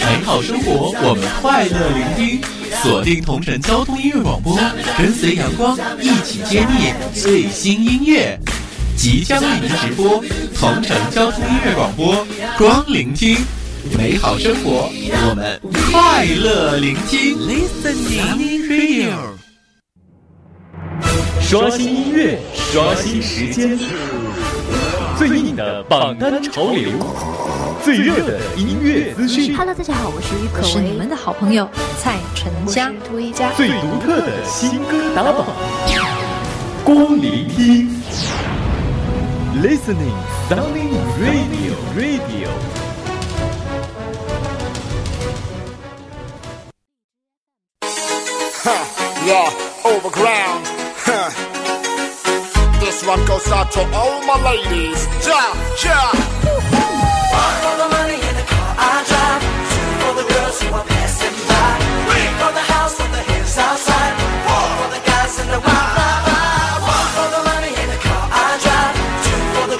美好生活，我们快乐聆听，锁定同城交通音乐广播，跟随阳光一起揭秘最新音乐。即将为您直播同城交通音乐广播，光聆听美好生活，我们快乐聆听。Listening Radio，刷新音乐，刷新时间，最硬的榜单潮流，最热的音乐资讯。Hello，大家好，我是于可为，是你们的好朋友蔡淳佳。最独特的新歌打榜，光聆听。Listening, sounding radio, radio.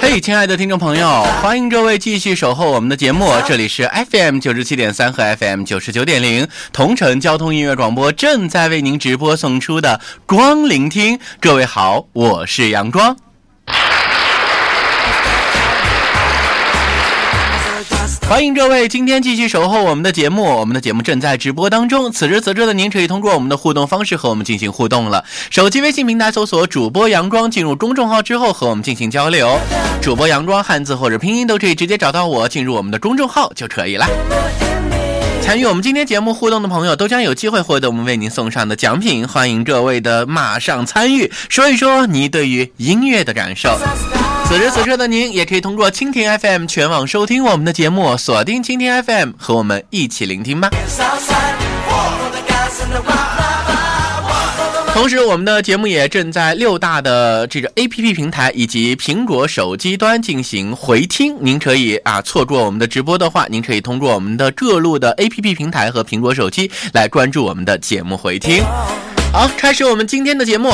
嘿亲爱的听众朋友欢迎各位继续守候我们的节目这里是 fm 九十七点三和 fm 九十九点零同城交通音乐广播正在为您直播送出的光聆听。各位好我是阳光。欢迎各位，今天继续守候我们的节目。我们的节目正在直播当中。此时此刻的您可以通过我们的互动方式和我们进行互动了。手机微信平台搜索主播阳光，进入公众号之后和我们进行交流。主播阳光汉字或者拼音都可以直接找到我，进入我们的公众号就可以了。参与我们今天节目互动的朋友都将有机会获得我们为您送上的奖品。欢迎各位的马上参与，说一说你对于音乐的感受。此时此刻的您，也可以通过蜻蜓 FM 全网收听我们的节目，锁定蜻蜓 FM 和我们一起聆听吧。同时，我们的节目也正在六大的这个 APP 平台以及苹果手机端进行回听。您可以啊错过我们的直播的话，您可以通过我们的各路的 APP 平台和苹果手机来关注我们的节目回听。好，开始我们今天的节目。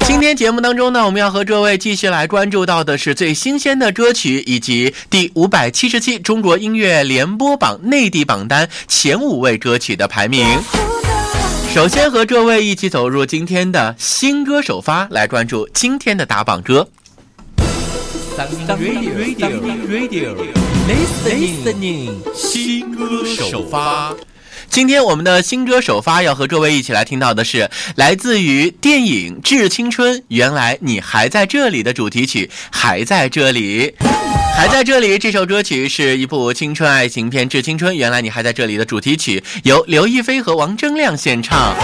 今天节目当中呢，我们要和各位继续来关注到的是最新鲜的歌曲，以及第五百七十七中国音乐联播榜内地榜单前五位歌曲的排名。首先和各位一起走入今天的新歌首发，来关注今天的打榜歌。Radio Radio Listening 新歌首发。今天我们的新歌首发要和各位一起来听到的是来自于电影《致青春》，原来你还在这里的主题曲，还在这里，还在这里。这首歌曲是一部青春爱情片《致青春》，原来你还在这里的主题曲，由刘亦菲和王铮亮献唱。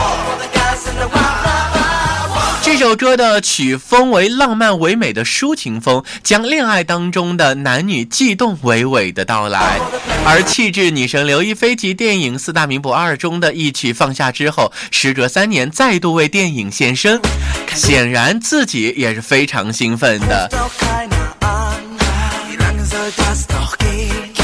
这首歌的曲风为浪漫唯美的抒情风，将恋爱当中的男女悸动娓娓的到来。而气质女神刘亦菲及电影《四大名捕二》中的一曲放下之后，时隔三年再度为电影献身，显然自己也是非常兴奋的。soll das doch gehen.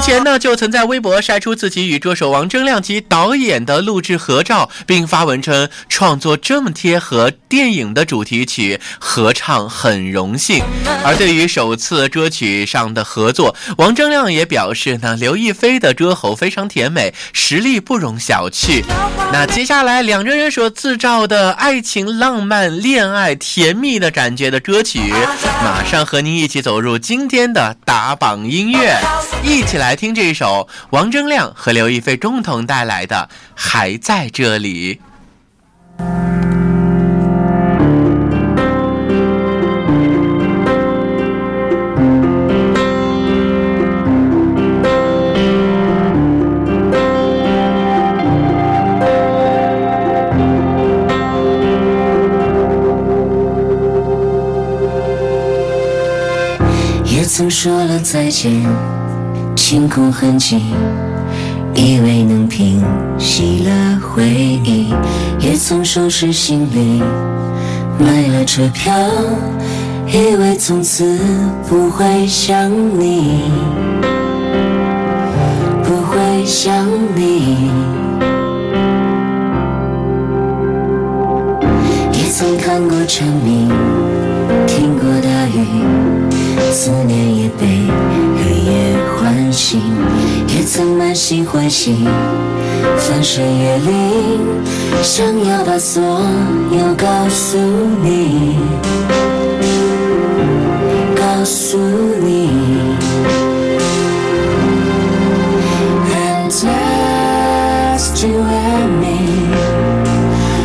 之前呢，就曾在微博晒出自己与歌手王铮亮及导演的录制合照，并发文称创作这么贴合电影的主题曲，合唱很荣幸。而对于首次歌曲上的合作，王铮亮也表示呢，刘亦菲的歌喉非常甜美，实力不容小觑。那接下来两个人所自造的爱情、浪漫、恋爱、甜蜜的感觉的歌曲，马上和您一起走入今天的打榜音乐，一起。来来听这一首王铮亮和刘亦菲共同带来的《还在这里》。也曾说了再见。天空很晴，以为能平息了回忆，也曾收拾行李，买了车票，以为从此不会想你，不会想你。也曾看过蝉鸣，听过大雨，思念也被。心，也曾满心欢喜。翻山越岭，想要把所有告诉你，告诉你。And just you and me，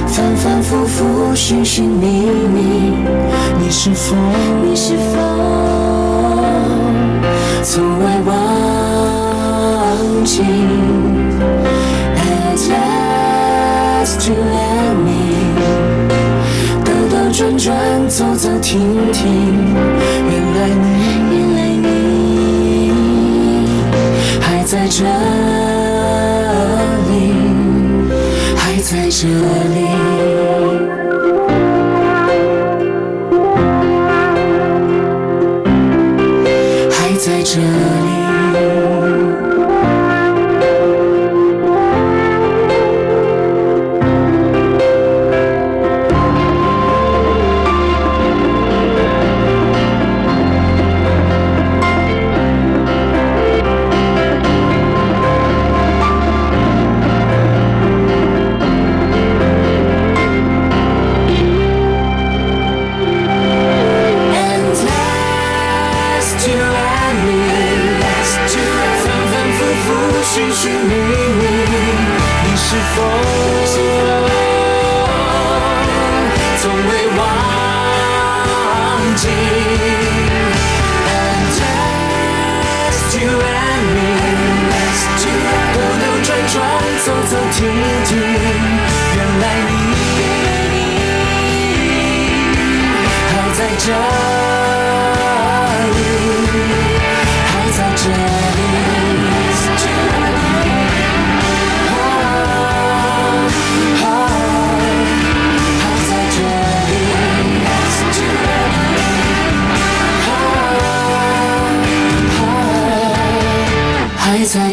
反反复复，寻寻觅觅，你是否，你是否从未忘记？And just you and me，兜兜转转，走走停停，原来你，原来你还在这里，还在这里。还在这里。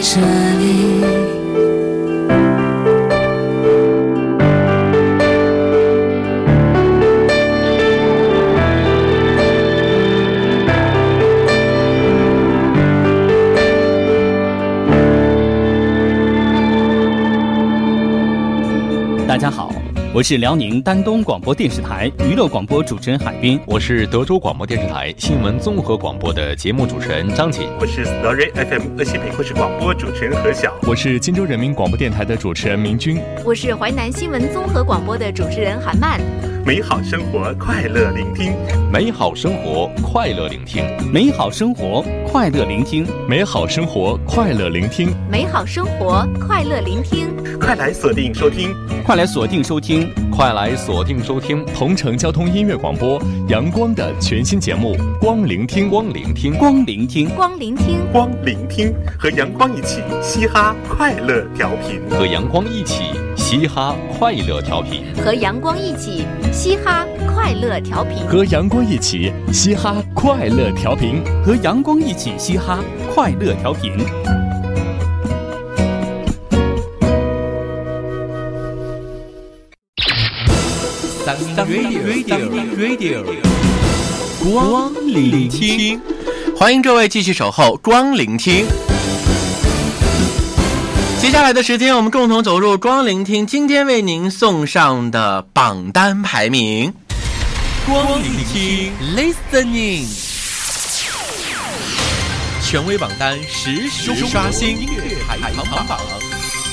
这里。我是辽宁丹东广播电视台娱乐广播主持人海滨。我是德州广播电视台新闻综合广播的节目主持人张琴。我是 Story FM 鄂西北故事广播主持人何晓。我是荆州人民广播电台的主持人明君。我是淮南新闻综合广播的主持人韩曼。美好生活，快乐聆听。美好生活，快乐聆听。美好生活，快乐聆听。美好生活，快乐聆听。美好生活，快乐聆听。快来锁定收听，快来锁定收听，快来锁定收听同城交通音乐广播阳光的全新节目《光聆听》，光聆听，光聆听，光聆听，光聆听，和阳光一起嘻哈快乐调频，和阳光一起嘻哈快乐调频，和阳光一起嘻哈快乐调频，和阳光一起嘻哈快乐调频，和阳光一起嘻哈快乐调频。Radio Radio，光聆听，欢迎各位继续守候光聆听。接下来的时间，我们共同走入光聆听，今天为您送上的榜单排名。光聆听，Listening，权威榜单实时刷新音乐排行榜，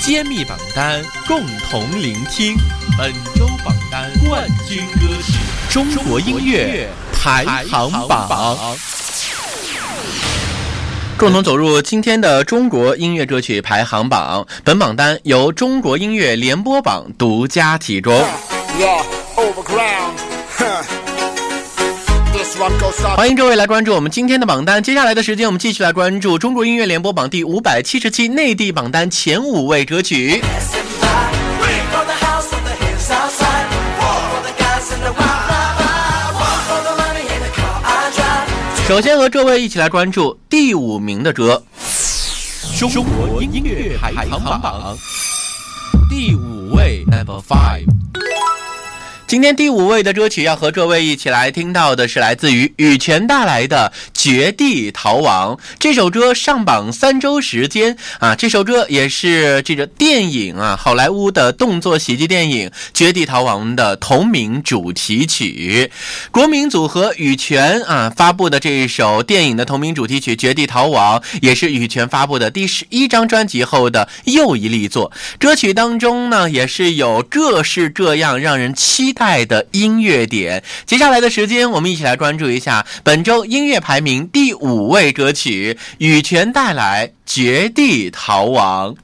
揭秘榜单共同聆听本周榜单冠军歌曲中国音乐排行榜。共同走入今天的中国音乐歌曲排行榜。本榜单由中国音乐联播榜独家提供。欢迎各位来关注我们今天的榜单。接下来的时间，我们继续来关注中国音乐联播榜第五百七十期内地榜单前五位歌曲。首先和这位一起来关注第五名的歌，中国音乐排行榜第五位，Number Five。今天第五位的歌曲要和各位一起来听到的是来自于羽泉带来的《绝地逃亡》这首歌上榜三周时间啊，这首歌也是这个电影啊好莱坞的动作喜剧电影《绝地逃亡》的同名主题曲。国民组合羽泉啊发布的这一首电影的同名主题曲《绝地逃亡》，也是羽泉发布的第十一张专辑后的又一力作。歌曲当中呢，也是有各式各样让人期。带的音乐点，接下来的时间，我们一起来关注一下本周音乐排名第五位歌曲，羽泉带来《绝地逃亡》。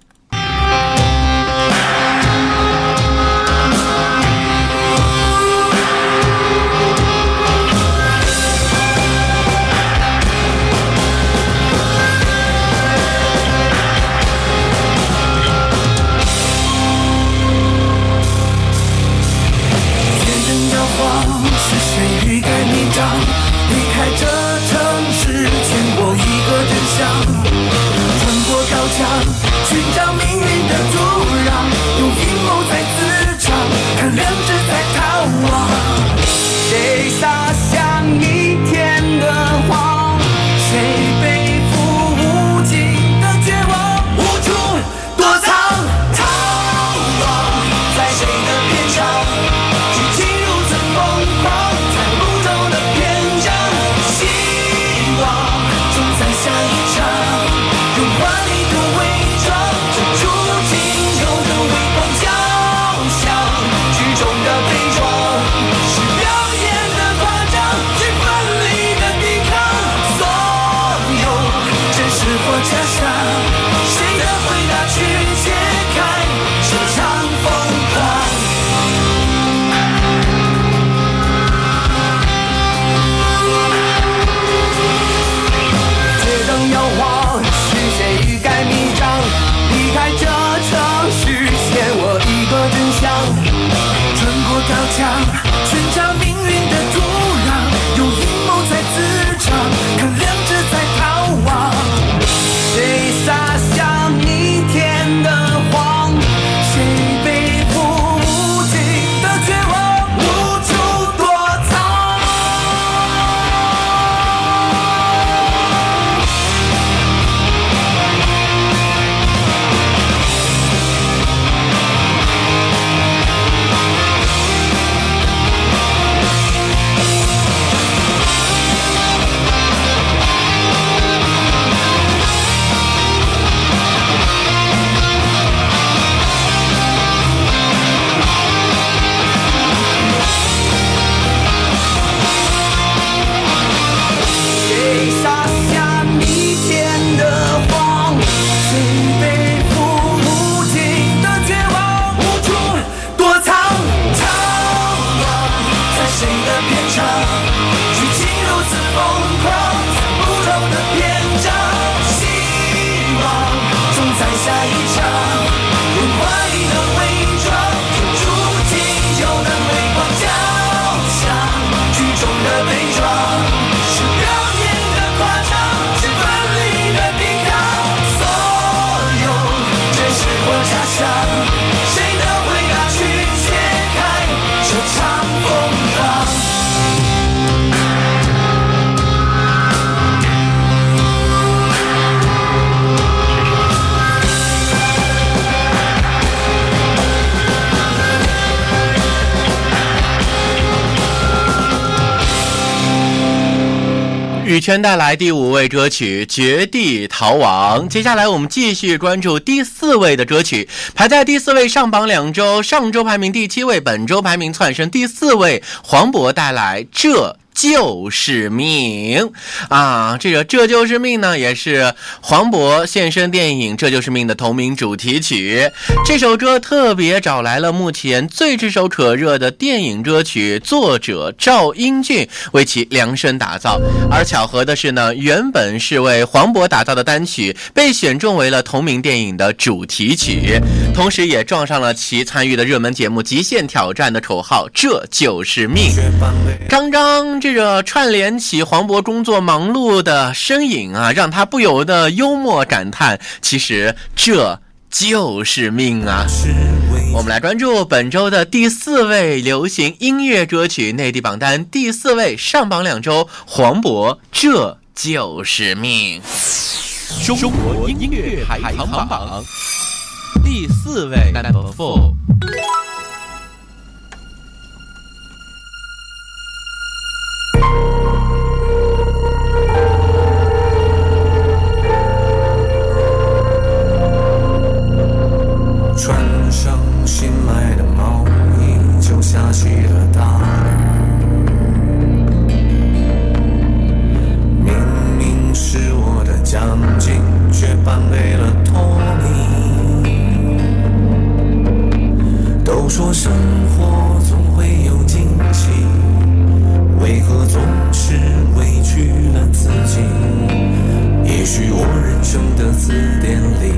羽泉带来第五位歌曲《绝地逃亡》，接下来我们继续关注第四位的歌曲，排在第四位上榜两周，上周排名第七位，本周排名窜升第四位，黄渤带来《这》。就是命啊！这个这就是命呢，也是黄渤现身电影《这就是命》的同名主题曲。这首歌特别找来了目前最炙手可热的电影歌曲作者赵英俊为其量身打造。而巧合的是呢，原本是为黄渤打造的单曲被选中为了同名电影的主题曲，同时也撞上了其参与的热门节目《极限挑战》的口号“这就是命”。刚刚。这个串联起黄渤工作忙碌的身影啊，让他不由得幽默感叹：“其实这就是命啊！”我们来关注本周的第四位流行音乐歌曲内地榜单第四位上榜两周，黄渤《这就是命》。中国音乐排行榜第四位，Number Four。上新买的毛衣，就下起了大雨。明明是我的奖金，却颁给了托尼。都说生活总会有惊喜，为何总是委屈了自己？也许我人生的字典里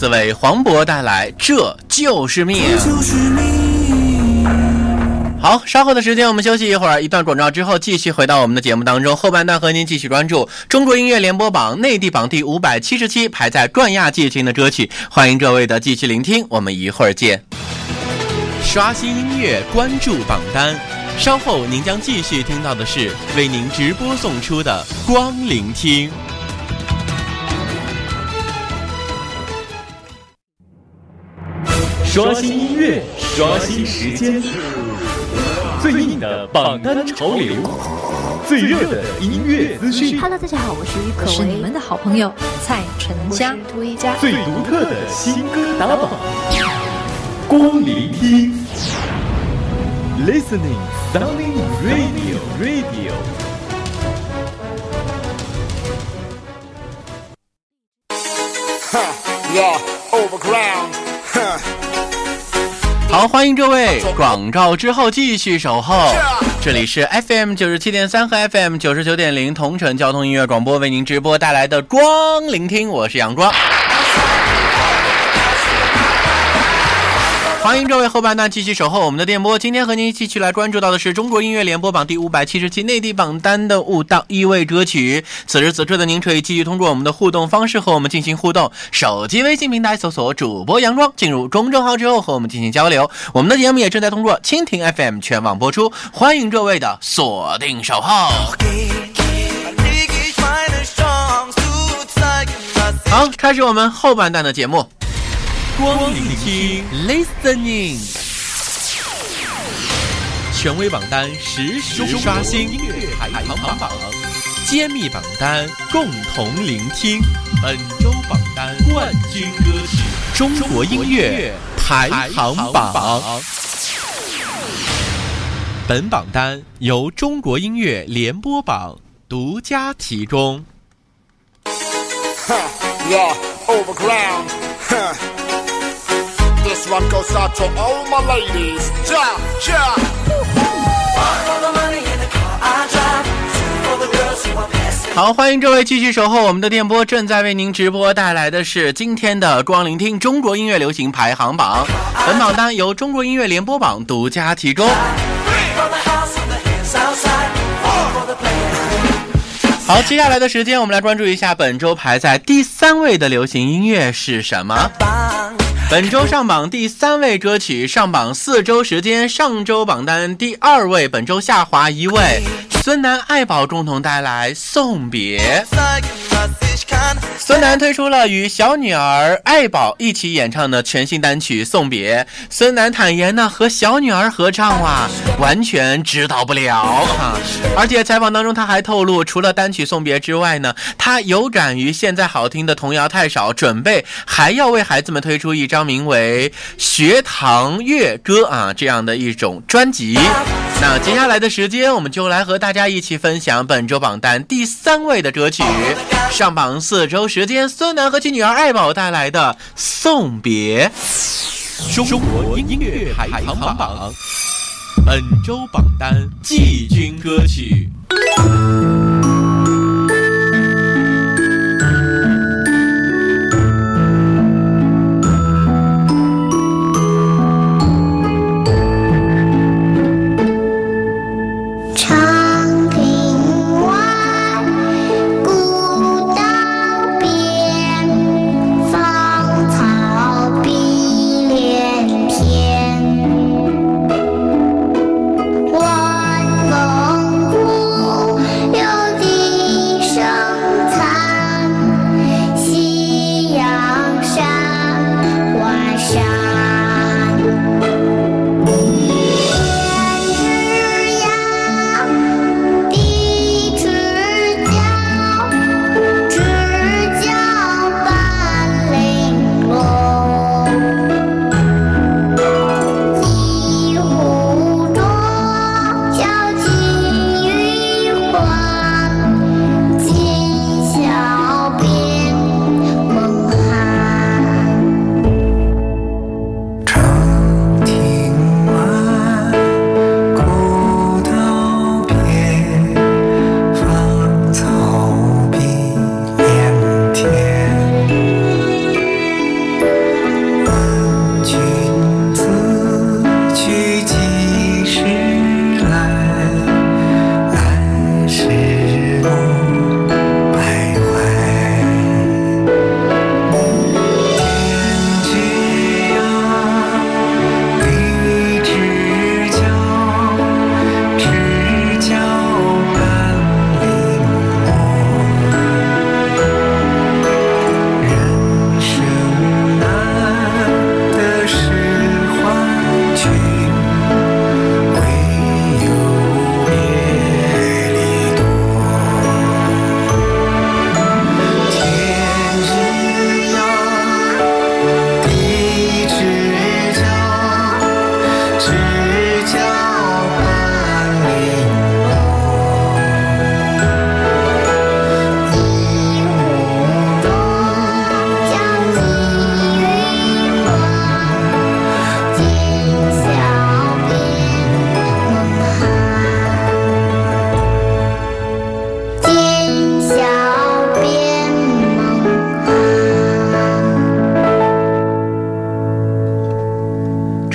四位，黄渤带来《这就是命》。好，稍后的时间我们休息一会儿，一段广告之后继续回到我们的节目当中。后半段和您继续关注中国音乐联播榜内地榜第五百七十七排在冠亚季军的歌曲，欢迎各位的继续聆听。我们一会儿见。刷新音乐，关注榜单。稍后您将继续听到的是为您直播送出的光聆听。刷新音乐，刷新时间，最硬的榜单潮流，最热的音乐资讯。Hello，大家好，我是于可是你们的好朋友蔡淳佳。涂一佳。最独特的新歌打榜，光聆听，Listening Sounding Radio Radio。Yeah, overground. Huh. 好，欢迎各位！广告之后继续守候，这里是 FM 九十七点三和 FM 九十九点零同城交通音乐广播为您直播带来的光聆听，我是阳光。欢迎各位后半段继续守候我们的电波。今天和您一起去来关注到的是中国音乐联播榜第五百七十期内地榜单的五到一位歌曲。此时此刻的您可以继续通过我们的互动方式和我们进行互动。手机微信平台搜索主播杨光，进入公众号之后和我们进行交流。我们的节目也正在通过蜻蜓 FM 全网播出，欢迎各位的锁定守候。好，开始我们后半段的节目。光聆听，listening，权威榜单实时刷新，音乐排行榜，揭秘榜单共同聆听，本周榜单冠军歌曲，中国音乐排行榜。本榜单由中国音乐联播榜独家提供。Huh. Yeah, overground. 好，欢迎各位继续守候我们的电波，正在为您直播带来的是今天的光聆听中国音乐流行排行榜。本榜单由中国音乐联播榜独家提供。好，接下来的时间我们来关注一下本周排在第三位的流行音乐是什么。本周上榜第三位歌曲，上榜四周时间，上周榜单第二位，本周下滑一位。孙楠、爱宝共同带来《送别》。孙楠推出了与小女儿爱宝一起演唱的全新单曲《送别》。孙楠坦言呢，和小女儿合唱哇，完全指导不了哈。而且采访当中他还透露，除了单曲《送别》之外呢，他有感于现在好听的童谣太少，准备还要为孩子们推出一张名为《学堂乐歌》啊这样的一种专辑。那接下来的时间，我们就来和大家一起分享本周榜单第三位的歌曲，上榜四周时间，孙楠和其女儿爱宝带来的《送别》。中国音乐排行榜，本周榜单季军歌曲。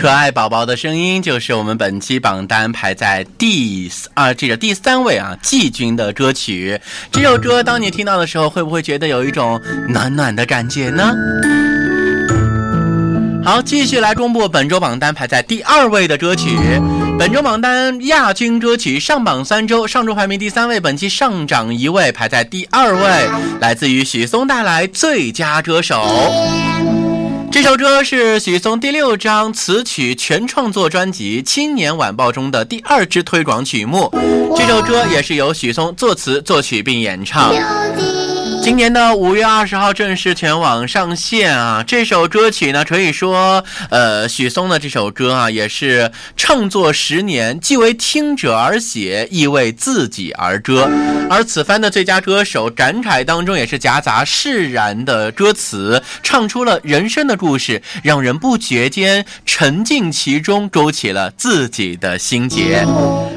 可爱宝宝的声音就是我们本期榜单排在第啊这个第三位啊季军的歌曲。这首歌当你听到的时候，会不会觉得有一种暖暖的感觉呢？好，继续来公布本周榜单排在第二位的歌曲。本周榜单亚军歌曲上榜三周，上周排名第三位，本期上涨一位，排在第二位，来自于许嵩带来最佳歌手。这首歌是许嵩第六张词曲全创作专辑《青年晚报》中的第二支推广曲目。这首歌也是由许嵩作词作曲并演唱。今年的五月二十号正式全网上线啊！这首歌曲呢，可以说，呃，许嵩的这首歌啊，也是创作十年，既为听者而写，亦为自己而歌。而此番的最佳歌手感慨当中，也是夹杂释然的歌词，唱出了人生的故事，让人不觉间沉浸其中，勾起了自己的心结。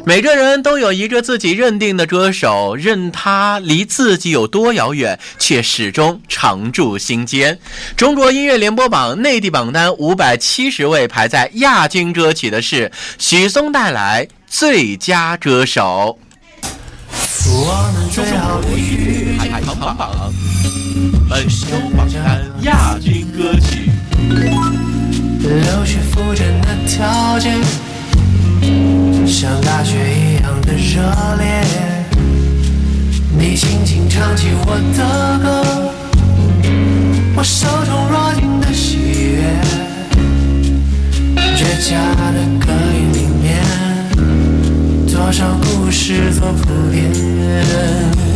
每个人都有一个自己认定的歌手，任他离自己有多遥远，却始终常驻心间。中国音乐联播榜内地榜单五百七十位，排在亚军歌曲的是许嵩带来最佳歌手。我们最好的乐排行榜，本周榜单亚军歌曲。流血复振的条件，像大雪一样的热烈。你轻轻唱起我的歌，我手中握紧的喜悦，倔强的歌音里面，多少故事做铺垫。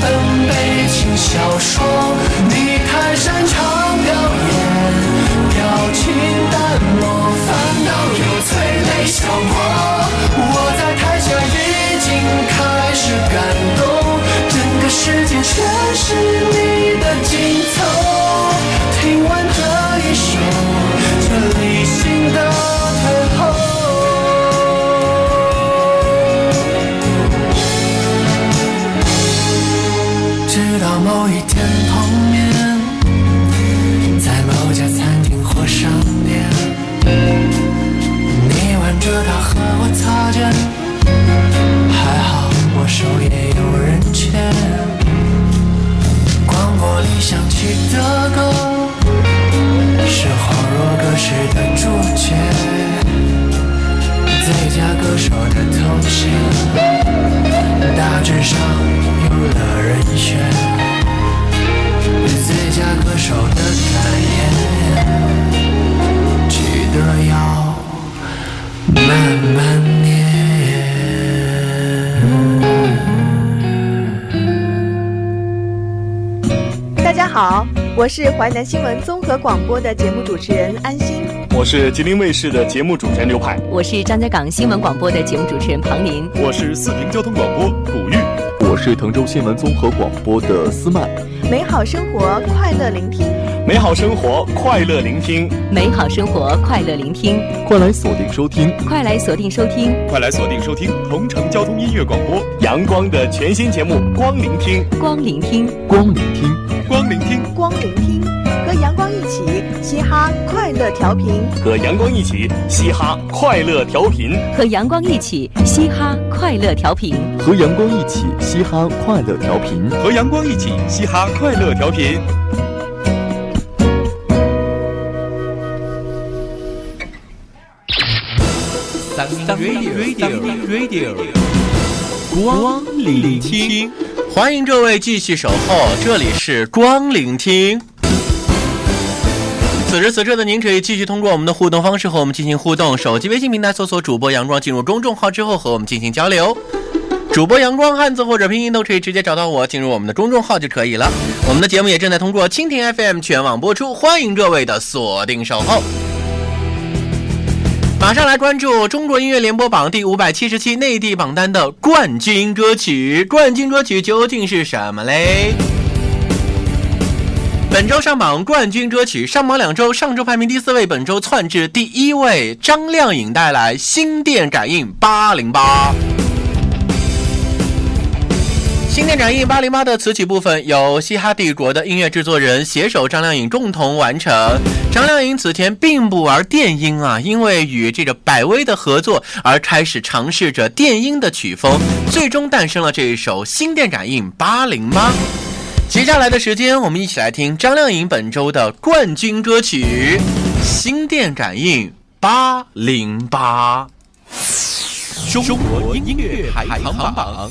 本悲情小说。那歌手的头衔，大致上有了人选。我是淮南新闻综合广播的节目主持人安心。我是吉林卫视的节目主持人刘派，我是张家港新闻广播的节目主持人庞林，我是四平交通广播古玉，我是滕州新闻综合广播的思曼。美好生活，快乐聆听。美好生活，快乐聆听。美好生活，快乐聆听。快来锁定收听，快来锁定收听，快来锁定收听。同城交通音乐广播阳光的全新节目《光聆听》，光聆听，光聆听，光聆听，光聆听，和阳光一起嘻哈快乐调频，和阳光一起嘻哈快乐调频，和阳光一起嘻哈快乐调频，和阳光一起嘻哈快乐调频，和阳光一起嘻哈快乐调频。三 radio radio，光聆听，欢迎各位继续守候，这里是光聆听。此时此刻的您可以继续通过我们的互动方式和我们进行互动，手机微信平台搜索主播阳光，进入公众号之后和我们进行交流。主播阳光汉字或者拼音都可以直接找到我，进入我们的公众号就可以了。我们的节目也正在通过蜻蜓 FM 全网播出，欢迎各位的锁定守候。马上来关注中国音乐联播榜第五百七十七内地榜单的冠军歌曲，冠军歌曲究竟是什么嘞？本周上榜冠军歌曲上榜两周，上周排名第四位，本周窜至第一位。张靓颖带来《心电感应八零八》。心电感应八零八的词曲部分由嘻哈帝国的音乐制作人携手张靓颖共同完成。张靓颖此前并不玩电音啊，因为与这个百威的合作而开始尝试着电音的曲风，最终诞生了这一首《心电感应八零八》。接下来的时间，我们一起来听张靓颖本周的冠军歌曲《心电感应八零八》。中国音乐排行榜。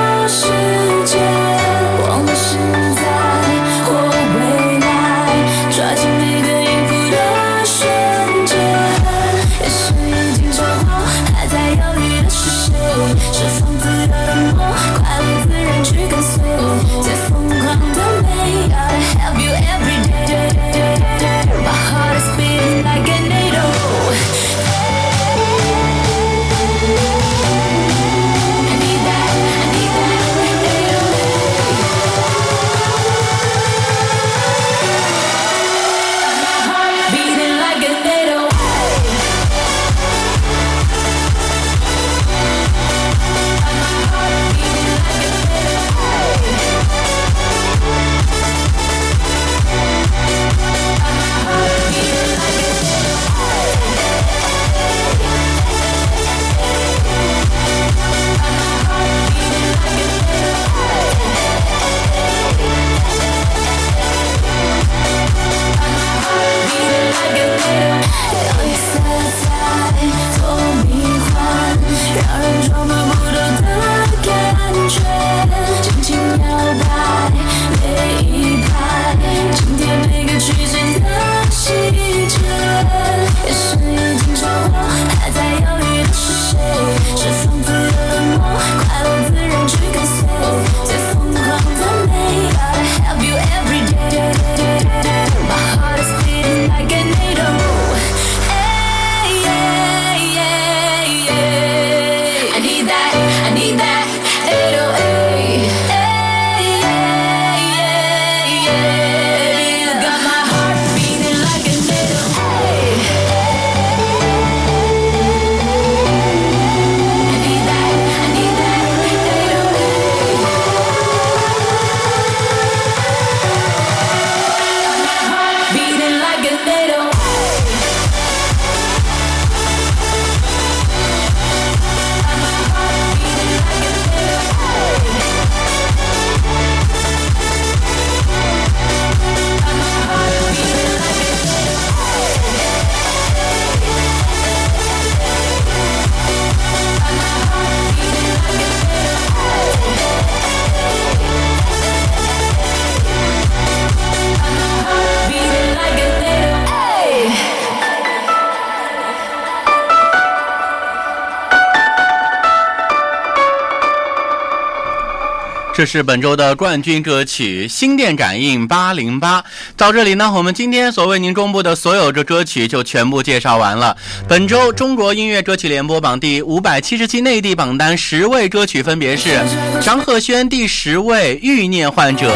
这是本周的冠军歌曲《心电感应八零八》。到这里呢，我们今天所为您公布的所有这歌曲就全部介绍完了。本周中国音乐歌曲联播榜第五百七十期内地榜单十位歌曲分别是：张赫宣第十位《欲念患者》，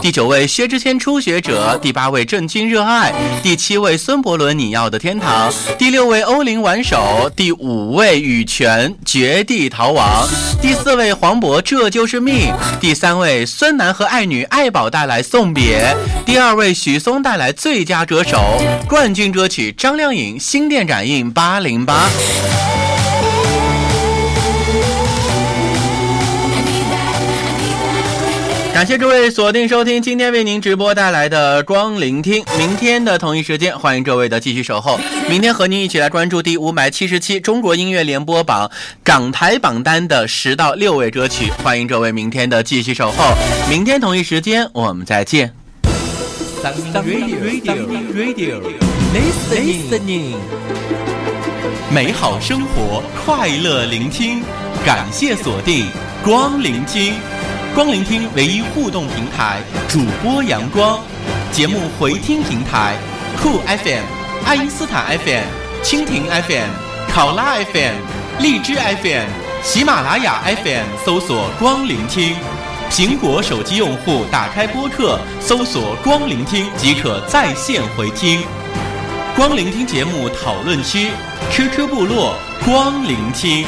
第九位薛之谦《初学者》，第八位郑钧《热爱》，第七位孙伯伦《你要的天堂》，第六位欧林《挽手》，第五位羽泉《绝地逃亡》，第四位黄渤《这就是命》，第三位孙楠和爱女爱宝带来《送别》，第二位许嵩带来最佳歌手，冠军歌曲张靓颖《新电展映八零八》。感谢诸位锁定收听今天为您直播带来的光聆听，明天的同一时间，欢迎各位的继续守候。明天和您一起来关注第五百七十期中国音乐联播榜港台榜单的十到六位歌曲，欢迎各位明天的继续守候。明天同一时间我们再见。Radio Radio Listening，美好生活，快乐聆听，感谢锁定光聆听。光聆听唯一互动平台，主播阳光，节目回听平台，酷 FM、爱因斯坦 FM、蜻蜓 FM、考拉 FM、荔枝 FM、喜马拉雅 FM 搜索“光聆听”，苹果手机用户打开播客搜索“光聆听”即可在线回听。光聆听节目讨论区，QQ 部落光聆听。